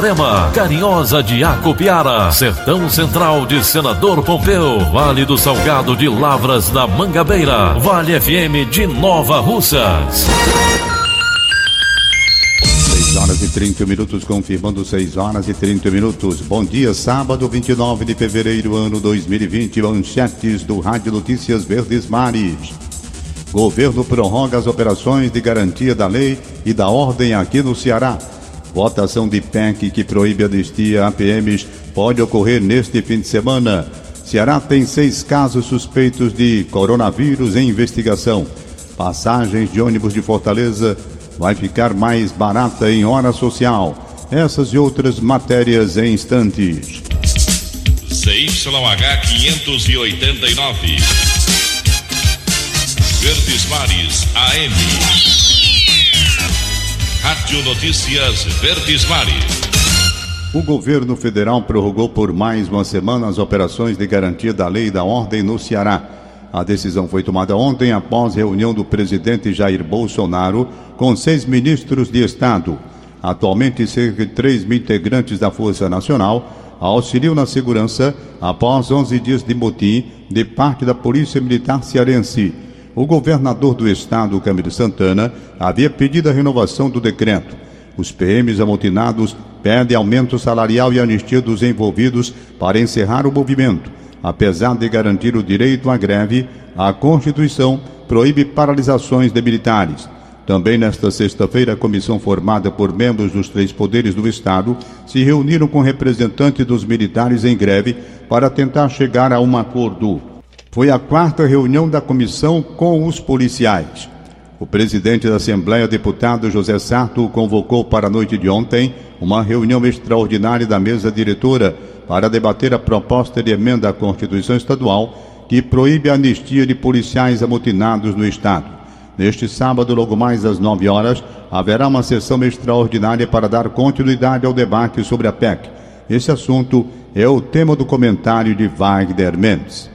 Itarema, Carinhosa de Acopiara, Sertão Central de Senador Pompeu, Vale do Salgado de Lavras da Mangabeira, Vale FM de Nova Russas. 6 horas e 30 minutos, confirmando 6 horas e 30 minutos. Bom dia, sábado 29 de fevereiro, ano 2020. Manchetes do Rádio Notícias Verdes Mares. Governo prorroga as operações de garantia da lei e da ordem aqui no Ceará. Votação de PEC que proíbe anistia a PMs pode ocorrer neste fim de semana. Ceará tem seis casos suspeitos de coronavírus em investigação. Passagens de ônibus de Fortaleza vai ficar mais barata em hora social. Essas e outras matérias em instantes. CYH 589. Verdes Mares AM. Rádio Notícias Verdes Mares. O governo federal prorrogou por mais uma semana as operações de garantia da lei e da ordem no Ceará. A decisão foi tomada ontem após reunião do presidente Jair Bolsonaro com seis ministros de Estado. Atualmente, cerca de 3 mil integrantes da Força Nacional auxiliam na segurança após 11 dias de motim de parte da Polícia Militar Cearense o governador do estado, Camilo Santana, havia pedido a renovação do decreto. Os PMs amotinados pedem aumento salarial e anistia dos envolvidos para encerrar o movimento. Apesar de garantir o direito à greve, a Constituição proíbe paralisações de militares. Também nesta sexta-feira, a comissão formada por membros dos três poderes do Estado se reuniram com representantes dos militares em greve para tentar chegar a um acordo foi a quarta reunião da comissão com os policiais. O presidente da Assembleia, deputado José Sarto, convocou para a noite de ontem uma reunião extraordinária da mesa diretora para debater a proposta de emenda à Constituição Estadual que proíbe a anistia de policiais amotinados no Estado. Neste sábado, logo mais às 9 horas, haverá uma sessão extraordinária para dar continuidade ao debate sobre a PEC. Esse assunto é o tema do comentário de Wagner Mendes.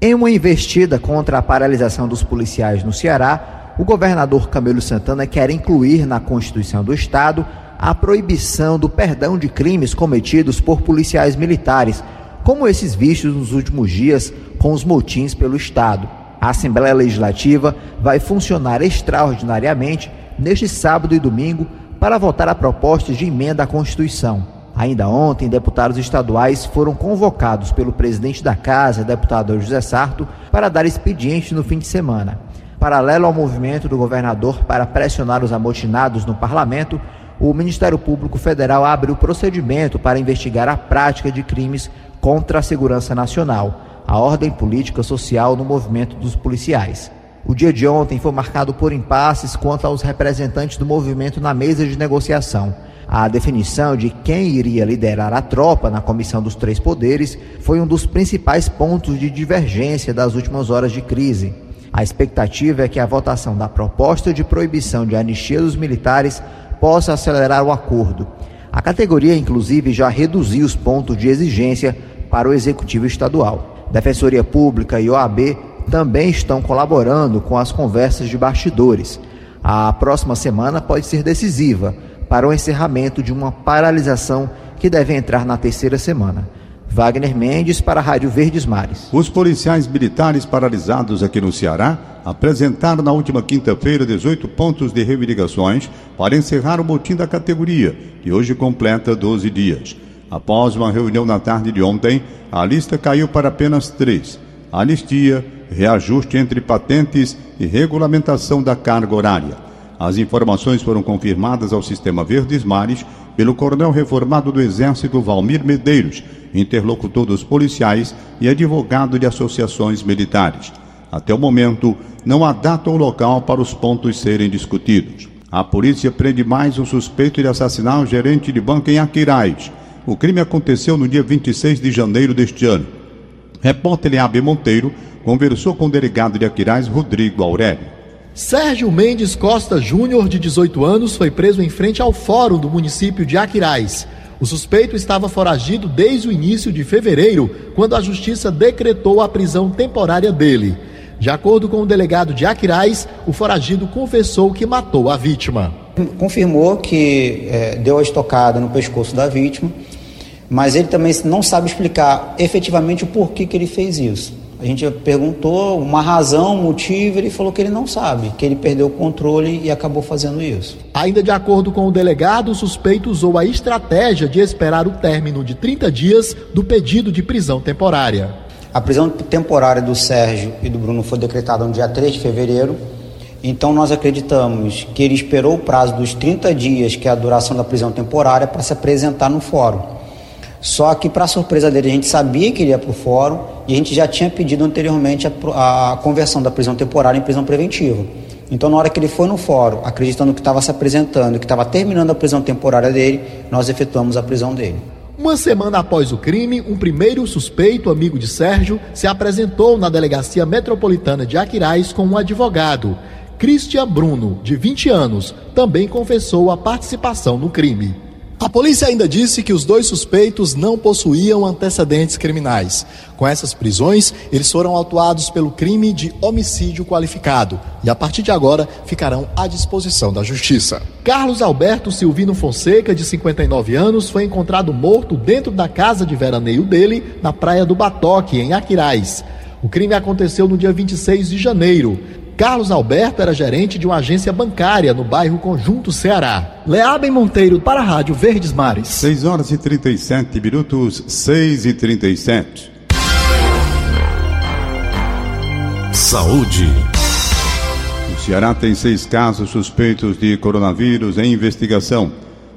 Em uma investida contra a paralisação dos policiais no Ceará, o governador Camilo Santana quer incluir na Constituição do Estado a proibição do perdão de crimes cometidos por policiais militares, como esses vistos nos últimos dias com os motins pelo Estado. A Assembleia Legislativa vai funcionar extraordinariamente neste sábado e domingo para votar a proposta de emenda à Constituição. Ainda ontem, deputados estaduais foram convocados pelo presidente da Casa, deputado José Sarto, para dar expediente no fim de semana. Paralelo ao movimento do governador para pressionar os amotinados no parlamento, o Ministério Público Federal abre o procedimento para investigar a prática de crimes contra a segurança nacional, a ordem política social no movimento dos policiais. O dia de ontem foi marcado por impasses quanto aos representantes do movimento na mesa de negociação. A definição de quem iria liderar a tropa na Comissão dos Três Poderes foi um dos principais pontos de divergência das últimas horas de crise. A expectativa é que a votação da proposta de proibição de anistia dos militares possa acelerar o acordo. A categoria, inclusive, já reduziu os pontos de exigência para o Executivo Estadual. Defensoria Pública e OAB também estão colaborando com as conversas de bastidores. A próxima semana pode ser decisiva para o encerramento de uma paralisação que deve entrar na terceira semana. Wagner Mendes para a Rádio Verdes Mares. Os policiais militares paralisados aqui no Ceará apresentaram na última quinta-feira 18 pontos de reivindicações para encerrar o motim da categoria, que hoje completa 12 dias. Após uma reunião na tarde de ontem, a lista caiu para apenas três: anistia, reajuste entre patentes e regulamentação da carga horária. As informações foram confirmadas ao Sistema Verdes Mares pelo coronel reformado do Exército Valmir Medeiros, interlocutor dos policiais e advogado de associações militares. Até o momento, não há data ou local para os pontos serem discutidos. A polícia prende mais um suspeito de assassinar o gerente de banco em Aquiraz. O crime aconteceu no dia 26 de janeiro deste ano. Repórter Leabe Monteiro conversou com o delegado de Aquiraz, Rodrigo Aurélio. Sérgio Mendes Costa Júnior, de 18 anos, foi preso em frente ao fórum do município de Aquiraz. O suspeito estava foragido desde o início de fevereiro, quando a justiça decretou a prisão temporária dele. De acordo com o delegado de Aquiraz, o foragido confessou que matou a vítima. Confirmou que é, deu a estocada no pescoço da vítima, mas ele também não sabe explicar efetivamente o porquê que ele fez isso. A gente perguntou uma razão, um motivo, ele falou que ele não sabe, que ele perdeu o controle e acabou fazendo isso. Ainda de acordo com o delegado, o suspeito usou a estratégia de esperar o término de 30 dias do pedido de prisão temporária. A prisão temporária do Sérgio e do Bruno foi decretada no dia 3 de fevereiro. Então nós acreditamos que ele esperou o prazo dos 30 dias, que é a duração da prisão temporária, para se apresentar no fórum. Só que, para surpresa dele, a gente sabia que ele ia para o fórum e a gente já tinha pedido anteriormente a, a conversão da prisão temporária em prisão preventiva. Então, na hora que ele foi no fórum, acreditando que estava se apresentando, que estava terminando a prisão temporária dele, nós efetuamos a prisão dele. Uma semana após o crime, um primeiro suspeito, amigo de Sérgio, se apresentou na delegacia metropolitana de Aquiraz com um advogado. Christian Bruno, de 20 anos, também confessou a participação no crime. A polícia ainda disse que os dois suspeitos não possuíam antecedentes criminais. Com essas prisões, eles foram autuados pelo crime de homicídio qualificado e, a partir de agora, ficarão à disposição da Justiça. Carlos Alberto Silvino Fonseca, de 59 anos, foi encontrado morto dentro da casa de veraneio dele, na Praia do Batoque, em Aquiraz. O crime aconteceu no dia 26 de janeiro. Carlos Alberto era gerente de uma agência bancária no bairro Conjunto Ceará. Leabem Monteiro para a Rádio Verdes Mares. 6 horas e 37 minutos, 6 e 37. Saúde. O Ceará tem seis casos suspeitos de coronavírus em investigação.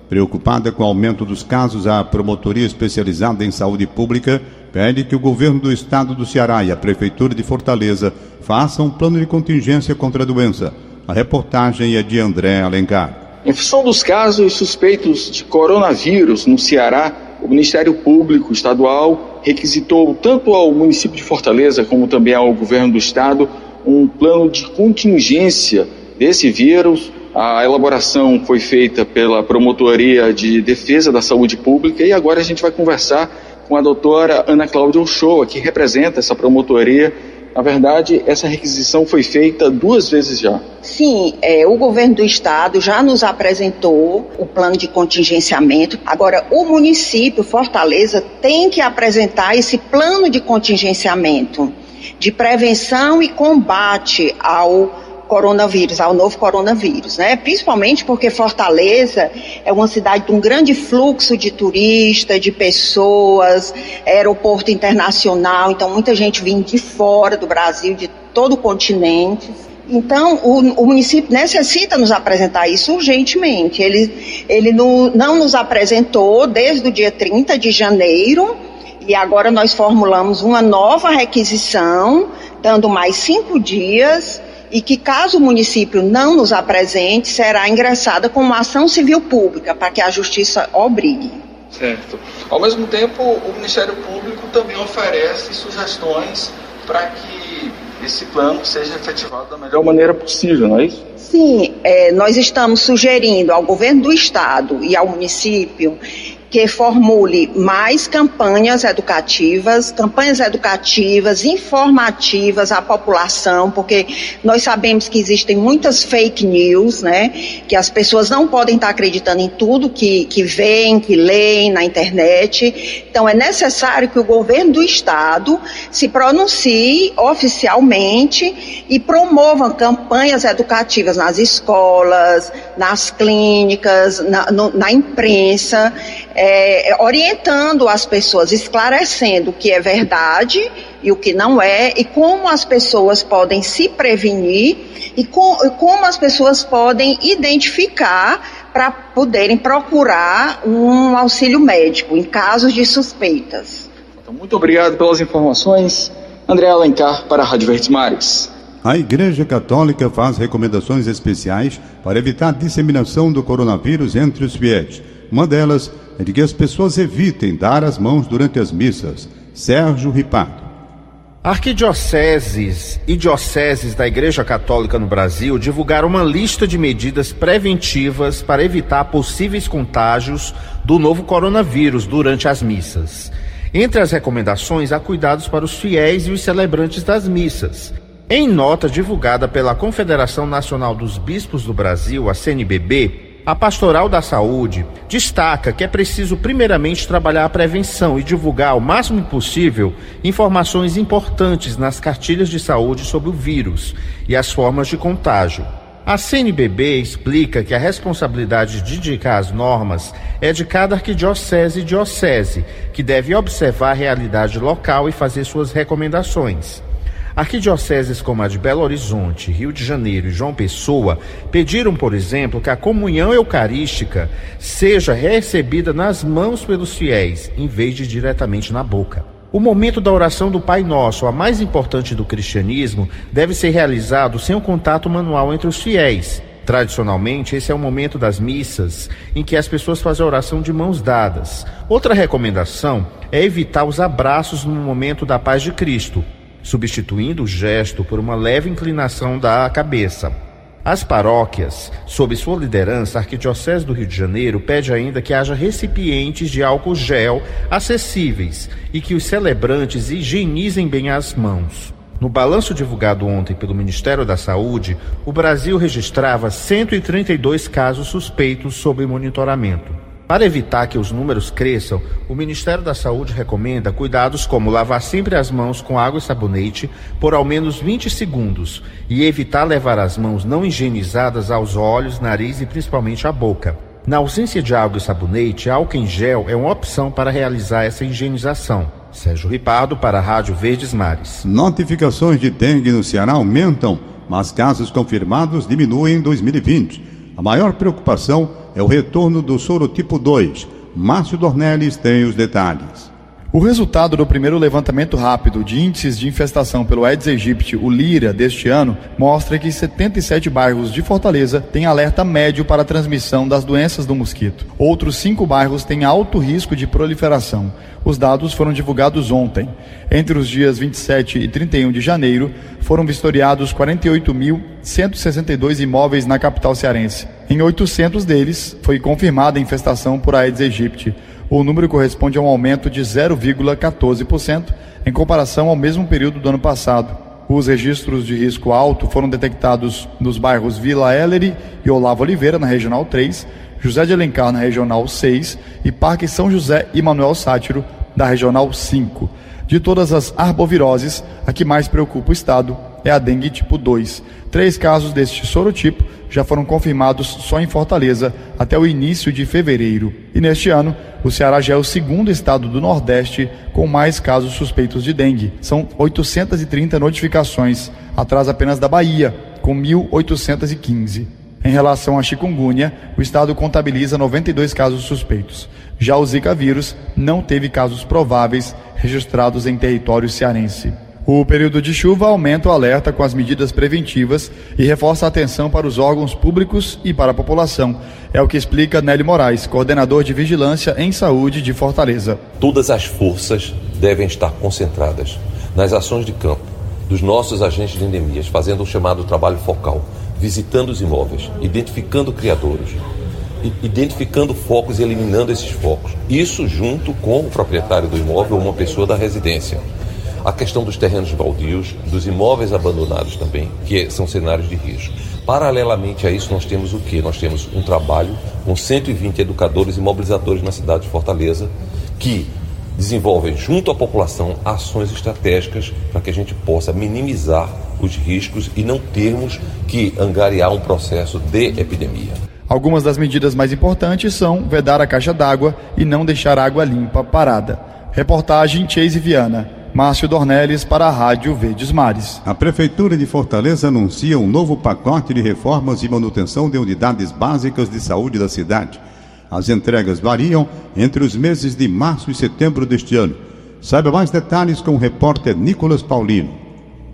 Preocupada com o aumento dos casos, a Promotoria Especializada em Saúde Pública pede que o governo do estado do Ceará e a Prefeitura de Fortaleza façam um plano de contingência contra a doença. A reportagem é de André Alencar. Em função dos casos suspeitos de coronavírus no Ceará, o Ministério Público Estadual requisitou tanto ao município de Fortaleza como também ao governo do estado um plano de contingência desse vírus. A elaboração foi feita pela Promotoria de Defesa da Saúde Pública e agora a gente vai conversar com a doutora Ana Cláudia Uchoa, que representa essa promotoria. Na verdade, essa requisição foi feita duas vezes já. Sim, é, o governo do estado já nos apresentou o plano de contingenciamento. Agora, o município, Fortaleza, tem que apresentar esse plano de contingenciamento de prevenção e combate ao coronavírus, ao novo coronavírus, né? Principalmente porque Fortaleza é uma cidade de um grande fluxo de turistas, de pessoas, aeroporto internacional, então muita gente vem de fora do Brasil, de todo o continente. Então, o, o, município necessita nos apresentar isso urgentemente. Ele, ele no, não nos apresentou desde o dia 30 de janeiro e agora nós formulamos uma nova requisição, dando mais cinco dias e que, caso o município não nos apresente, será ingressada com uma ação civil pública para que a justiça obrigue. Certo. Ao mesmo tempo, o Ministério Público também oferece sugestões para que esse plano seja efetivado da melhor maneira possível, não é isso? Sim, é, nós estamos sugerindo ao governo do estado e ao município que formule mais campanhas educativas, campanhas educativas, informativas à população, porque nós sabemos que existem muitas fake news, né? Que as pessoas não podem estar acreditando em tudo que, que veem, que leem na internet. Então é necessário que o governo do estado se pronuncie oficialmente e promova campanhas educativas nas escolas, nas clínicas, na, no, na imprensa, é, orientando as pessoas, esclarecendo o que é verdade e o que não é, e como as pessoas podem se prevenir e com, como as pessoas podem identificar para poderem procurar um auxílio médico em casos de suspeitas. Então, muito obrigado pelas informações. André Alencar para a Rádio Verdes Mares. A Igreja Católica faz recomendações especiais para evitar a disseminação do coronavírus entre os fiéis. Uma delas é de que as pessoas evitem dar as mãos durante as missas. Sérgio Ripardo. Arquidioceses e dioceses da Igreja Católica no Brasil divulgaram uma lista de medidas preventivas para evitar possíveis contágios do novo coronavírus durante as missas. Entre as recomendações há cuidados para os fiéis e os celebrantes das missas. Em nota divulgada pela Confederação Nacional dos Bispos do Brasil, a CNBB, a Pastoral da Saúde destaca que é preciso, primeiramente, trabalhar a prevenção e divulgar o máximo possível informações importantes nas cartilhas de saúde sobre o vírus e as formas de contágio. A CNBB explica que a responsabilidade de indicar as normas é de cada arquidiocese e diocese, que deve observar a realidade local e fazer suas recomendações. Arquidioceses como a de Belo Horizonte, Rio de Janeiro e João Pessoa pediram, por exemplo, que a comunhão eucarística seja recebida nas mãos pelos fiéis, em vez de diretamente na boca. O momento da oração do Pai Nosso, a mais importante do cristianismo, deve ser realizado sem o contato manual entre os fiéis. Tradicionalmente, esse é o momento das missas em que as pessoas fazem a oração de mãos dadas. Outra recomendação é evitar os abraços no momento da paz de Cristo, substituindo o gesto por uma leve inclinação da cabeça. As paróquias, sob sua liderança, a Arquidiocese do Rio de Janeiro pede ainda que haja recipientes de álcool gel acessíveis e que os celebrantes higienizem bem as mãos. No balanço divulgado ontem pelo Ministério da Saúde, o Brasil registrava 132 casos suspeitos sob monitoramento. Para evitar que os números cresçam, o Ministério da Saúde recomenda cuidados como lavar sempre as mãos com água e sabonete por ao menos 20 segundos e evitar levar as mãos não higienizadas aos olhos, nariz e principalmente à boca. Na ausência de água e sabonete, álcool em gel é uma opção para realizar essa higienização. Sérgio Ripado para a Rádio Verdes Mares. Notificações de dengue no Ceará aumentam, mas casos confirmados diminuem em 2020. A maior preocupação é o retorno do sorotipo 2. Márcio Dornelles tem os detalhes. O resultado do primeiro levantamento rápido de índices de infestação pelo Aedes aegypti, o LIRA, deste ano, mostra que 77 bairros de Fortaleza têm alerta médio para a transmissão das doenças do mosquito. Outros cinco bairros têm alto risco de proliferação. Os dados foram divulgados ontem. Entre os dias 27 e 31 de janeiro, foram vistoriados 48.162 imóveis na capital cearense. Em 800 deles, foi confirmada a infestação por Aedes aegypti o número corresponde a um aumento de 0,14% em comparação ao mesmo período do ano passado. Os registros de risco alto foram detectados nos bairros Vila Ellery e Olavo Oliveira, na Regional 3, José de Alencar, na Regional 6 e Parque São José e Manuel Sátiro, da Regional 5. De todas as arboviroses, a que mais preocupa o Estado é a dengue tipo 2. Três casos deste sorotipo já foram confirmados só em Fortaleza até o início de fevereiro. E neste ano, o Ceará já é o segundo estado do Nordeste com mais casos suspeitos de dengue. São 830 notificações, atrás apenas da Bahia, com 1.815. Em relação à chikungunya, o estado contabiliza 92 casos suspeitos. Já o Zika vírus não teve casos prováveis registrados em território cearense. O período de chuva aumenta o alerta com as medidas preventivas e reforça a atenção para os órgãos públicos e para a população. É o que explica Nelly Moraes, coordenador de Vigilância em Saúde de Fortaleza. Todas as forças devem estar concentradas nas ações de campo dos nossos agentes de endemias, fazendo o chamado trabalho focal, visitando os imóveis, identificando criadores, identificando focos e eliminando esses focos. Isso junto com o proprietário do imóvel ou uma pessoa da residência a questão dos terrenos baldios, dos imóveis abandonados também, que são cenários de risco. Paralelamente a isso, nós temos o que? Nós temos um trabalho com 120 educadores e mobilizadores na cidade de Fortaleza que desenvolvem junto à população ações estratégicas para que a gente possa minimizar os riscos e não termos que angariar um processo de epidemia. Algumas das medidas mais importantes são vedar a caixa d'água e não deixar água limpa parada. Reportagem Chase Viana. Márcio Dornelles para a Rádio Verdes Mares. A Prefeitura de Fortaleza anuncia um novo pacote de reformas e manutenção de unidades básicas de saúde da cidade. As entregas variam entre os meses de março e setembro deste ano. Saiba mais detalhes com o repórter Nicolas Paulino.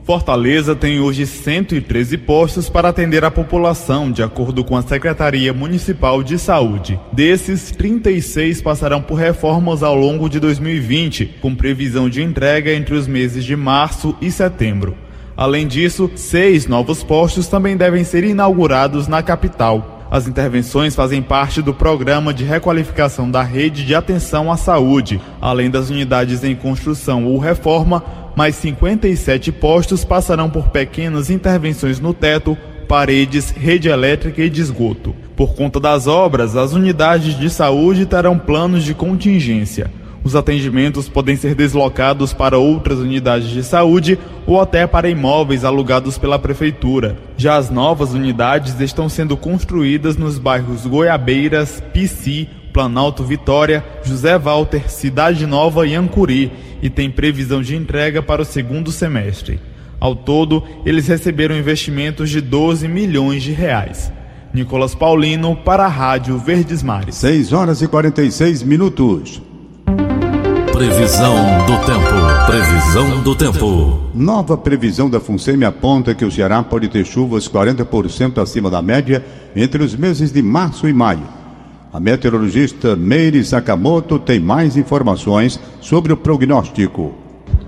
Fortaleza tem hoje 113 postos para atender a população, de acordo com a Secretaria Municipal de Saúde. Desses, 36 passarão por reformas ao longo de 2020, com previsão de entrega entre os meses de março e setembro. Além disso, seis novos postos também devem ser inaugurados na capital. As intervenções fazem parte do programa de requalificação da rede de atenção à saúde, além das unidades em construção ou reforma mais 57 postos passarão por pequenas intervenções no teto, paredes, rede elétrica e de esgoto. Por conta das obras, as unidades de saúde terão planos de contingência. Os atendimentos podem ser deslocados para outras unidades de saúde ou até para imóveis alugados pela prefeitura. Já as novas unidades estão sendo construídas nos bairros Goiabeiras, Pici, Planalto Vitória, José Walter, Cidade Nova e Ancuri e tem previsão de entrega para o segundo semestre. Ao todo, eles receberam investimentos de 12 milhões de reais. Nicolas Paulino para a Rádio Verdes Mares. 6 horas e 46 minutos. Previsão do tempo. Previsão do tempo. Nova previsão da FUNSEMI aponta que o Ceará pode ter chuvas 40% acima da média entre os meses de março e maio. A meteorologista Meire Sakamoto tem mais informações sobre o prognóstico.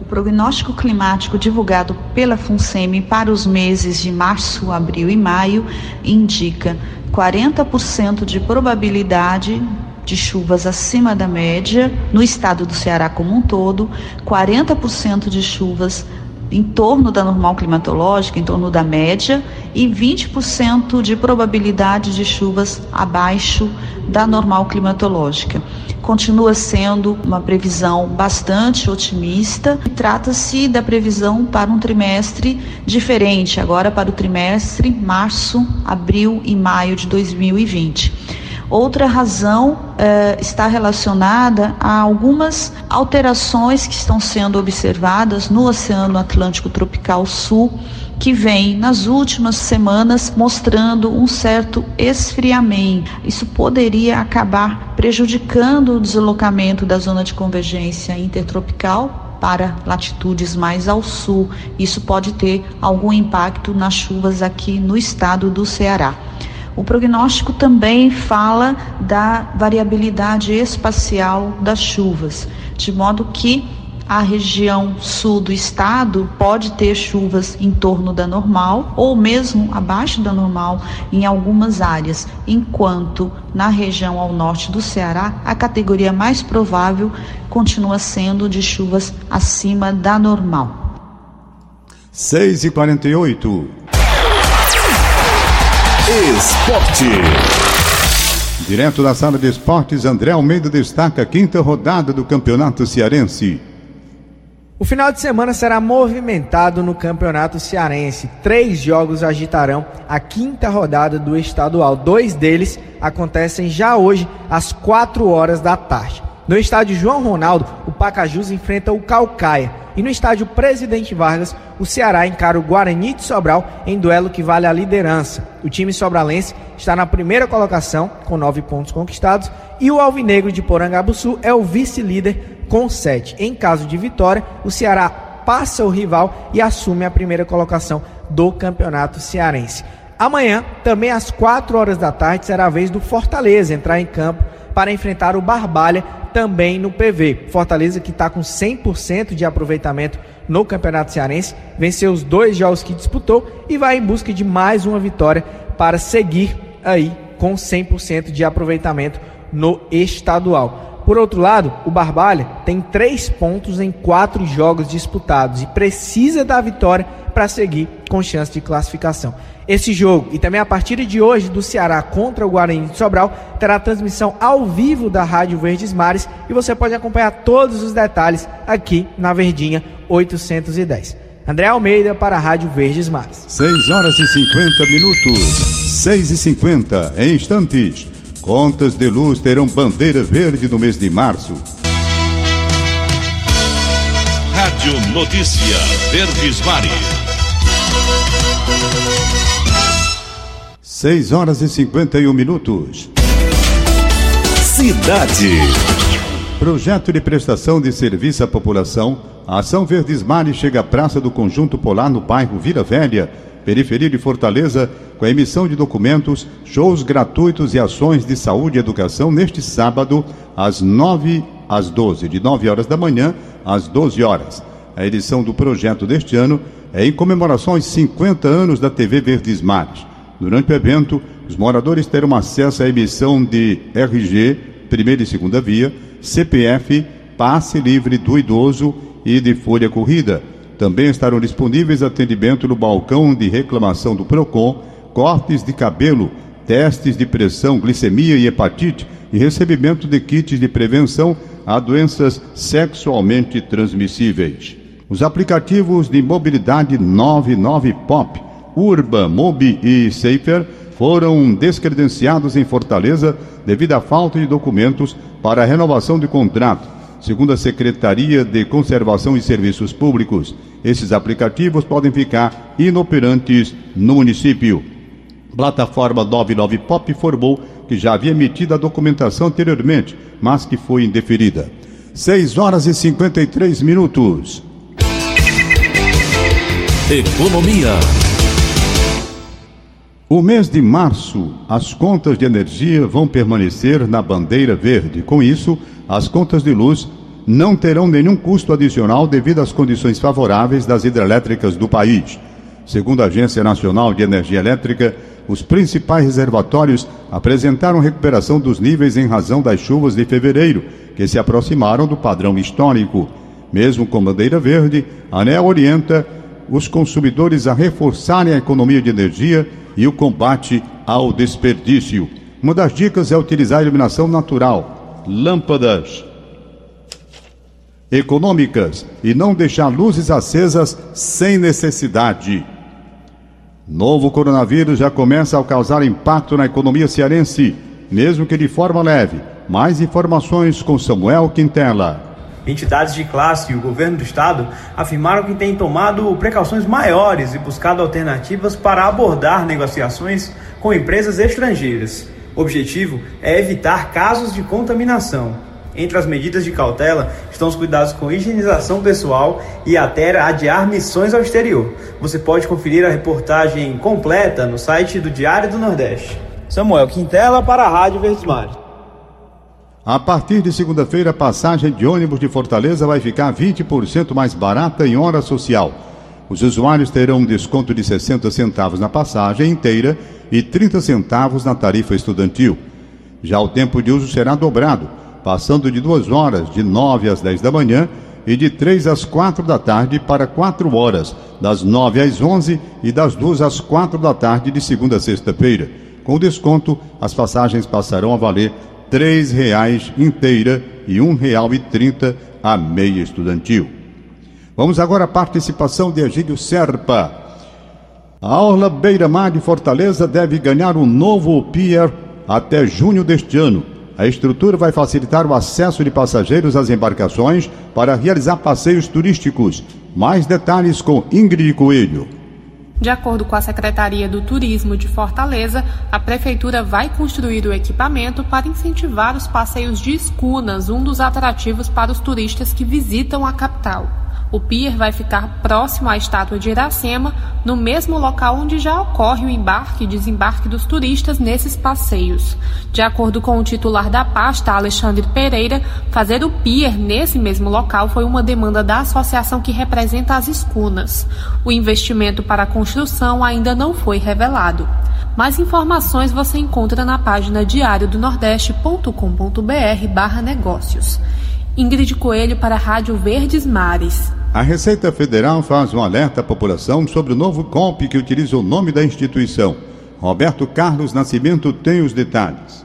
O prognóstico climático divulgado pela FUNSEMI para os meses de março, abril e maio indica 40% de probabilidade de chuvas acima da média no estado do Ceará como um todo, 40% de chuvas em torno da normal climatológica, em torno da média, e 20% de probabilidade de chuvas abaixo da normal climatológica. Continua sendo uma previsão bastante otimista. Trata-se da previsão para um trimestre diferente, agora para o trimestre março, abril e maio de 2020. Outra razão eh, está relacionada a algumas alterações que estão sendo observadas no Oceano Atlântico Tropical Sul, que vem nas últimas semanas mostrando um certo esfriamento. Isso poderia acabar prejudicando o deslocamento da zona de convergência intertropical para latitudes mais ao sul. Isso pode ter algum impacto nas chuvas aqui no estado do Ceará. O prognóstico também fala da variabilidade espacial das chuvas, de modo que a região sul do estado pode ter chuvas em torno da normal ou mesmo abaixo da normal em algumas áreas, enquanto na região ao norte do Ceará a categoria mais provável continua sendo de chuvas acima da normal. 6 e 48 Esporte. Direto da sala de esportes, André Almeida destaca a quinta rodada do Campeonato Cearense. O final de semana será movimentado no Campeonato Cearense. Três jogos agitarão a quinta rodada do estadual. Dois deles acontecem já hoje, às quatro horas da tarde. No estádio João Ronaldo, o Pacajus enfrenta o Calcaia. E no estádio Presidente Vargas, o Ceará encara o Guarani de Sobral em duelo que vale a liderança. O time sobralense está na primeira colocação, com nove pontos conquistados, e o Alvinegro de Porangabuçu é o vice-líder com sete. Em caso de vitória, o Ceará passa o rival e assume a primeira colocação do campeonato cearense. Amanhã, também às quatro horas da tarde, será a vez do Fortaleza entrar em campo para enfrentar o Barbalha também no PV. Fortaleza que está com 100% de aproveitamento no Campeonato Cearense, venceu os dois jogos que disputou e vai em busca de mais uma vitória para seguir aí com 100% de aproveitamento no estadual. Por outro lado, o Barbalha tem três pontos em quatro jogos disputados e precisa da vitória para seguir com chance de classificação. Esse jogo e também a partida de hoje do Ceará contra o Guarani de Sobral terá transmissão ao vivo da Rádio Verdes Mares e você pode acompanhar todos os detalhes aqui na Verdinha 810. André Almeida para a Rádio Verdes Mares. 6 horas e 50 minutos. 6 e 50 em instantes. Contas de luz terão bandeira verde no mês de março. Rádio Notícia Verdes Mares. 6 horas e 51 minutos. Cidade. Projeto de prestação de serviço à população. A Ação Verdes Mares chega à Praça do Conjunto Polar no bairro Vila Velha, periferia de Fortaleza, com a emissão de documentos, shows gratuitos e ações de saúde e educação neste sábado, às 9 às 12, de 9 horas da manhã às 12 horas. A edição do projeto deste ano é em comemoração aos 50 anos da TV Verdes Mares. Durante o evento, os moradores terão acesso à emissão de RG, primeira e segunda via, CPF, passe livre do idoso e de folha corrida. Também estarão disponíveis atendimento no balcão de reclamação do PROCON, cortes de cabelo, testes de pressão, glicemia e hepatite e recebimento de kits de prevenção a doenças sexualmente transmissíveis. Os aplicativos de mobilidade 99 Pop, Urba, Mobi e Safer foram descredenciados em Fortaleza devido à falta de documentos para a renovação de contrato. Segundo a Secretaria de Conservação e Serviços Públicos, esses aplicativos podem ficar inoperantes no município. Plataforma 99 Pop informou que já havia emitido a documentação anteriormente, mas que foi indeferida. 6 horas e 53 minutos. Economia. O mês de março, as contas de energia vão permanecer na bandeira verde. Com isso, as contas de luz não terão nenhum custo adicional devido às condições favoráveis das hidrelétricas do país. Segundo a Agência Nacional de Energia Elétrica, os principais reservatórios apresentaram recuperação dos níveis em razão das chuvas de fevereiro, que se aproximaram do padrão histórico. Mesmo com bandeira verde, a ANEL orienta os consumidores a reforçarem a economia de energia e o combate ao desperdício. Uma das dicas é utilizar iluminação natural, lâmpadas econômicas e não deixar luzes acesas sem necessidade. Novo coronavírus já começa a causar impacto na economia cearense, mesmo que de forma leve. Mais informações com Samuel Quintela. Entidades de classe e o governo do estado afirmaram que têm tomado precauções maiores e buscado alternativas para abordar negociações com empresas estrangeiras. O objetivo é evitar casos de contaminação. Entre as medidas de cautela estão os cuidados com higienização pessoal e até adiar missões ao exterior. Você pode conferir a reportagem completa no site do Diário do Nordeste. Samuel Quintela para a Rádio Verdes Mares. A partir de segunda-feira, a passagem de ônibus de Fortaleza vai ficar 20% mais barata em hora social. Os usuários terão um desconto de 60 centavos na passagem inteira e 30 centavos na tarifa estudantil. Já o tempo de uso será dobrado, passando de duas horas, de 9 às 10 da manhã, e de 3 às 4 da tarde para 4 horas, das 9 às 11 e das 2 às 4 da tarde de segunda a sexta-feira. Com desconto, as passagens passarão a valer R$ reais inteira e R$ real e trinta a meia estudantil. Vamos agora à participação de Egílio Serpa. A Orla Beira Mar de Fortaleza deve ganhar um novo pier até junho deste ano. A estrutura vai facilitar o acesso de passageiros às embarcações para realizar passeios turísticos. Mais detalhes com Ingrid Coelho. De acordo com a Secretaria do Turismo de Fortaleza, a Prefeitura vai construir o equipamento para incentivar os passeios de escunas, um dos atrativos para os turistas que visitam a capital. O pier vai ficar próximo à estátua de Iracema, no mesmo local onde já ocorre o embarque e desembarque dos turistas nesses passeios. De acordo com o titular da pasta, Alexandre Pereira, fazer o pier nesse mesmo local foi uma demanda da associação que representa as escunas. O investimento para a construção ainda não foi revelado. Mais informações você encontra na página diariodonordeste.com.br barra negócios. Ingrid Coelho para a Rádio Verdes Mares. A Receita Federal faz um alerta à população sobre o novo golpe que utiliza o nome da instituição. Roberto Carlos Nascimento tem os detalhes.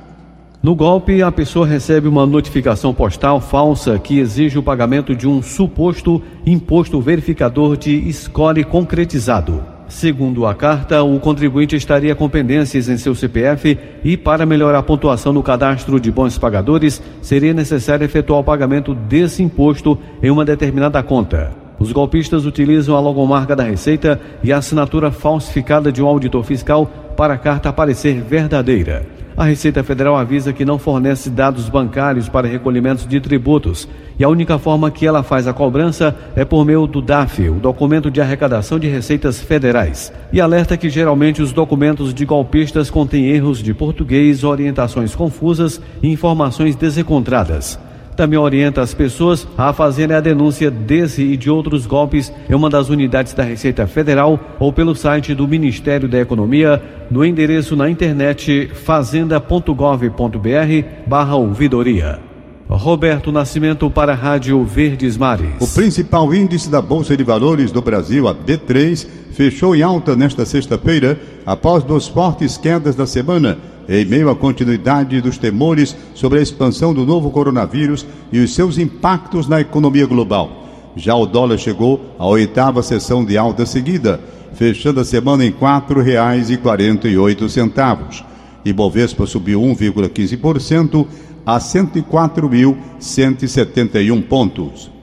No golpe, a pessoa recebe uma notificação postal falsa que exige o pagamento de um suposto imposto verificador de escolhe concretizado. Segundo a carta, o contribuinte estaria com pendências em seu CPF e, para melhorar a pontuação no cadastro de bons pagadores, seria necessário efetuar o pagamento desse imposto em uma determinada conta. Os golpistas utilizam a logomarca da Receita e a assinatura falsificada de um auditor fiscal para a carta parecer verdadeira. A Receita Federal avisa que não fornece dados bancários para recolhimentos de tributos e a única forma que ela faz a cobrança é por meio do DAF, o documento de arrecadação de receitas federais. E alerta que geralmente os documentos de golpistas contêm erros de português, orientações confusas e informações desencontradas. Também orienta as pessoas a fazerem a denúncia desse e de outros golpes em uma das unidades da Receita Federal ou pelo site do Ministério da Economia no endereço na internet fazenda.gov.br barra ouvidoria. Roberto Nascimento para a Rádio Verdes Mares. O principal índice da Bolsa de Valores do Brasil, a B3, fechou em alta nesta sexta-feira após duas fortes quedas da semana em meio à continuidade dos temores sobre a expansão do novo coronavírus e os seus impactos na economia global. Já o dólar chegou à oitava sessão de alta seguida, fechando a semana em R$ 4,48. E Bovespa subiu 1,15% a 104.171 pontos.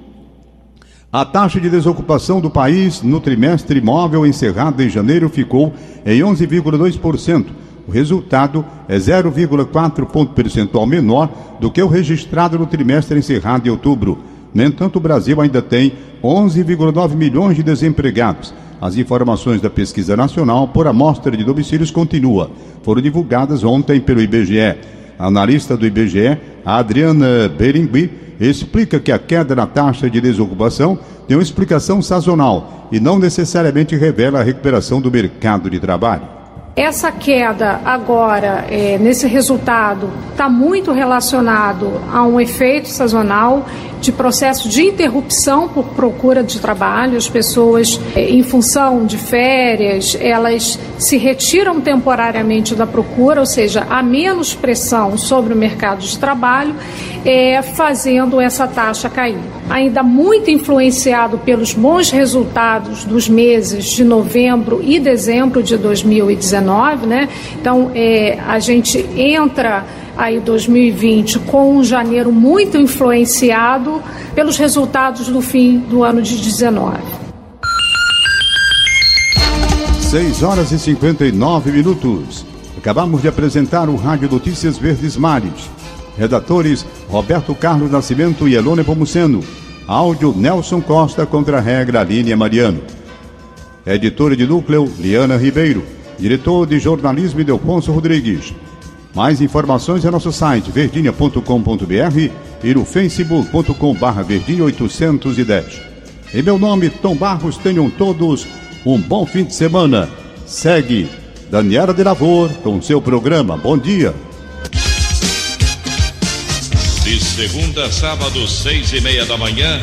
A taxa de desocupação do país no trimestre móvel encerrado em janeiro ficou em 11,2%. O resultado é 0,4 ponto percentual menor do que o registrado no trimestre encerrado em outubro. No entanto, o Brasil ainda tem 11,9 milhões de desempregados. As informações da Pesquisa Nacional por Amostra de Domicílios continua. Foram divulgadas ontem pelo IBGE. A analista do IBGE, Adriana Beringui, explica que a queda na taxa de desocupação tem uma explicação sazonal e não necessariamente revela a recuperação do mercado de trabalho. Essa queda agora, é, nesse resultado, está muito relacionado a um efeito sazonal de processo de interrupção por procura de trabalho. As pessoas, é, em função de férias, elas se retiram temporariamente da procura, ou seja, há menos pressão sobre o mercado de trabalho, é, fazendo essa taxa cair. Ainda muito influenciado pelos bons resultados dos meses de novembro e dezembro de 2019, né? Então, é, a gente entra aí 2020 com um janeiro muito influenciado pelos resultados do fim do ano de 19. 6 horas e 59 minutos. Acabamos de apresentar o Rádio Notícias Verdes Mares. Redatores Roberto Carlos Nascimento e Elone Pomuceno. Áudio Nelson Costa contra a regra Aline Mariano. Editora de núcleo Liana Ribeiro. Diretor de jornalismo Delfonso Rodrigues. Mais informações é nosso site verdinha.com.br e no facebook.com.br verdinha810. Em meu nome, Tom Barros, tenham todos um bom fim de semana. Segue Daniela de Lavor com seu programa. Bom dia. De segunda a sábado, seis e meia da manhã.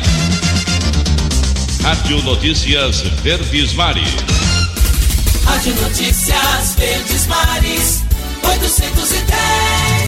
Rádio Notícias Verdes Mares. Rádio Notícias Verdes Mares. 810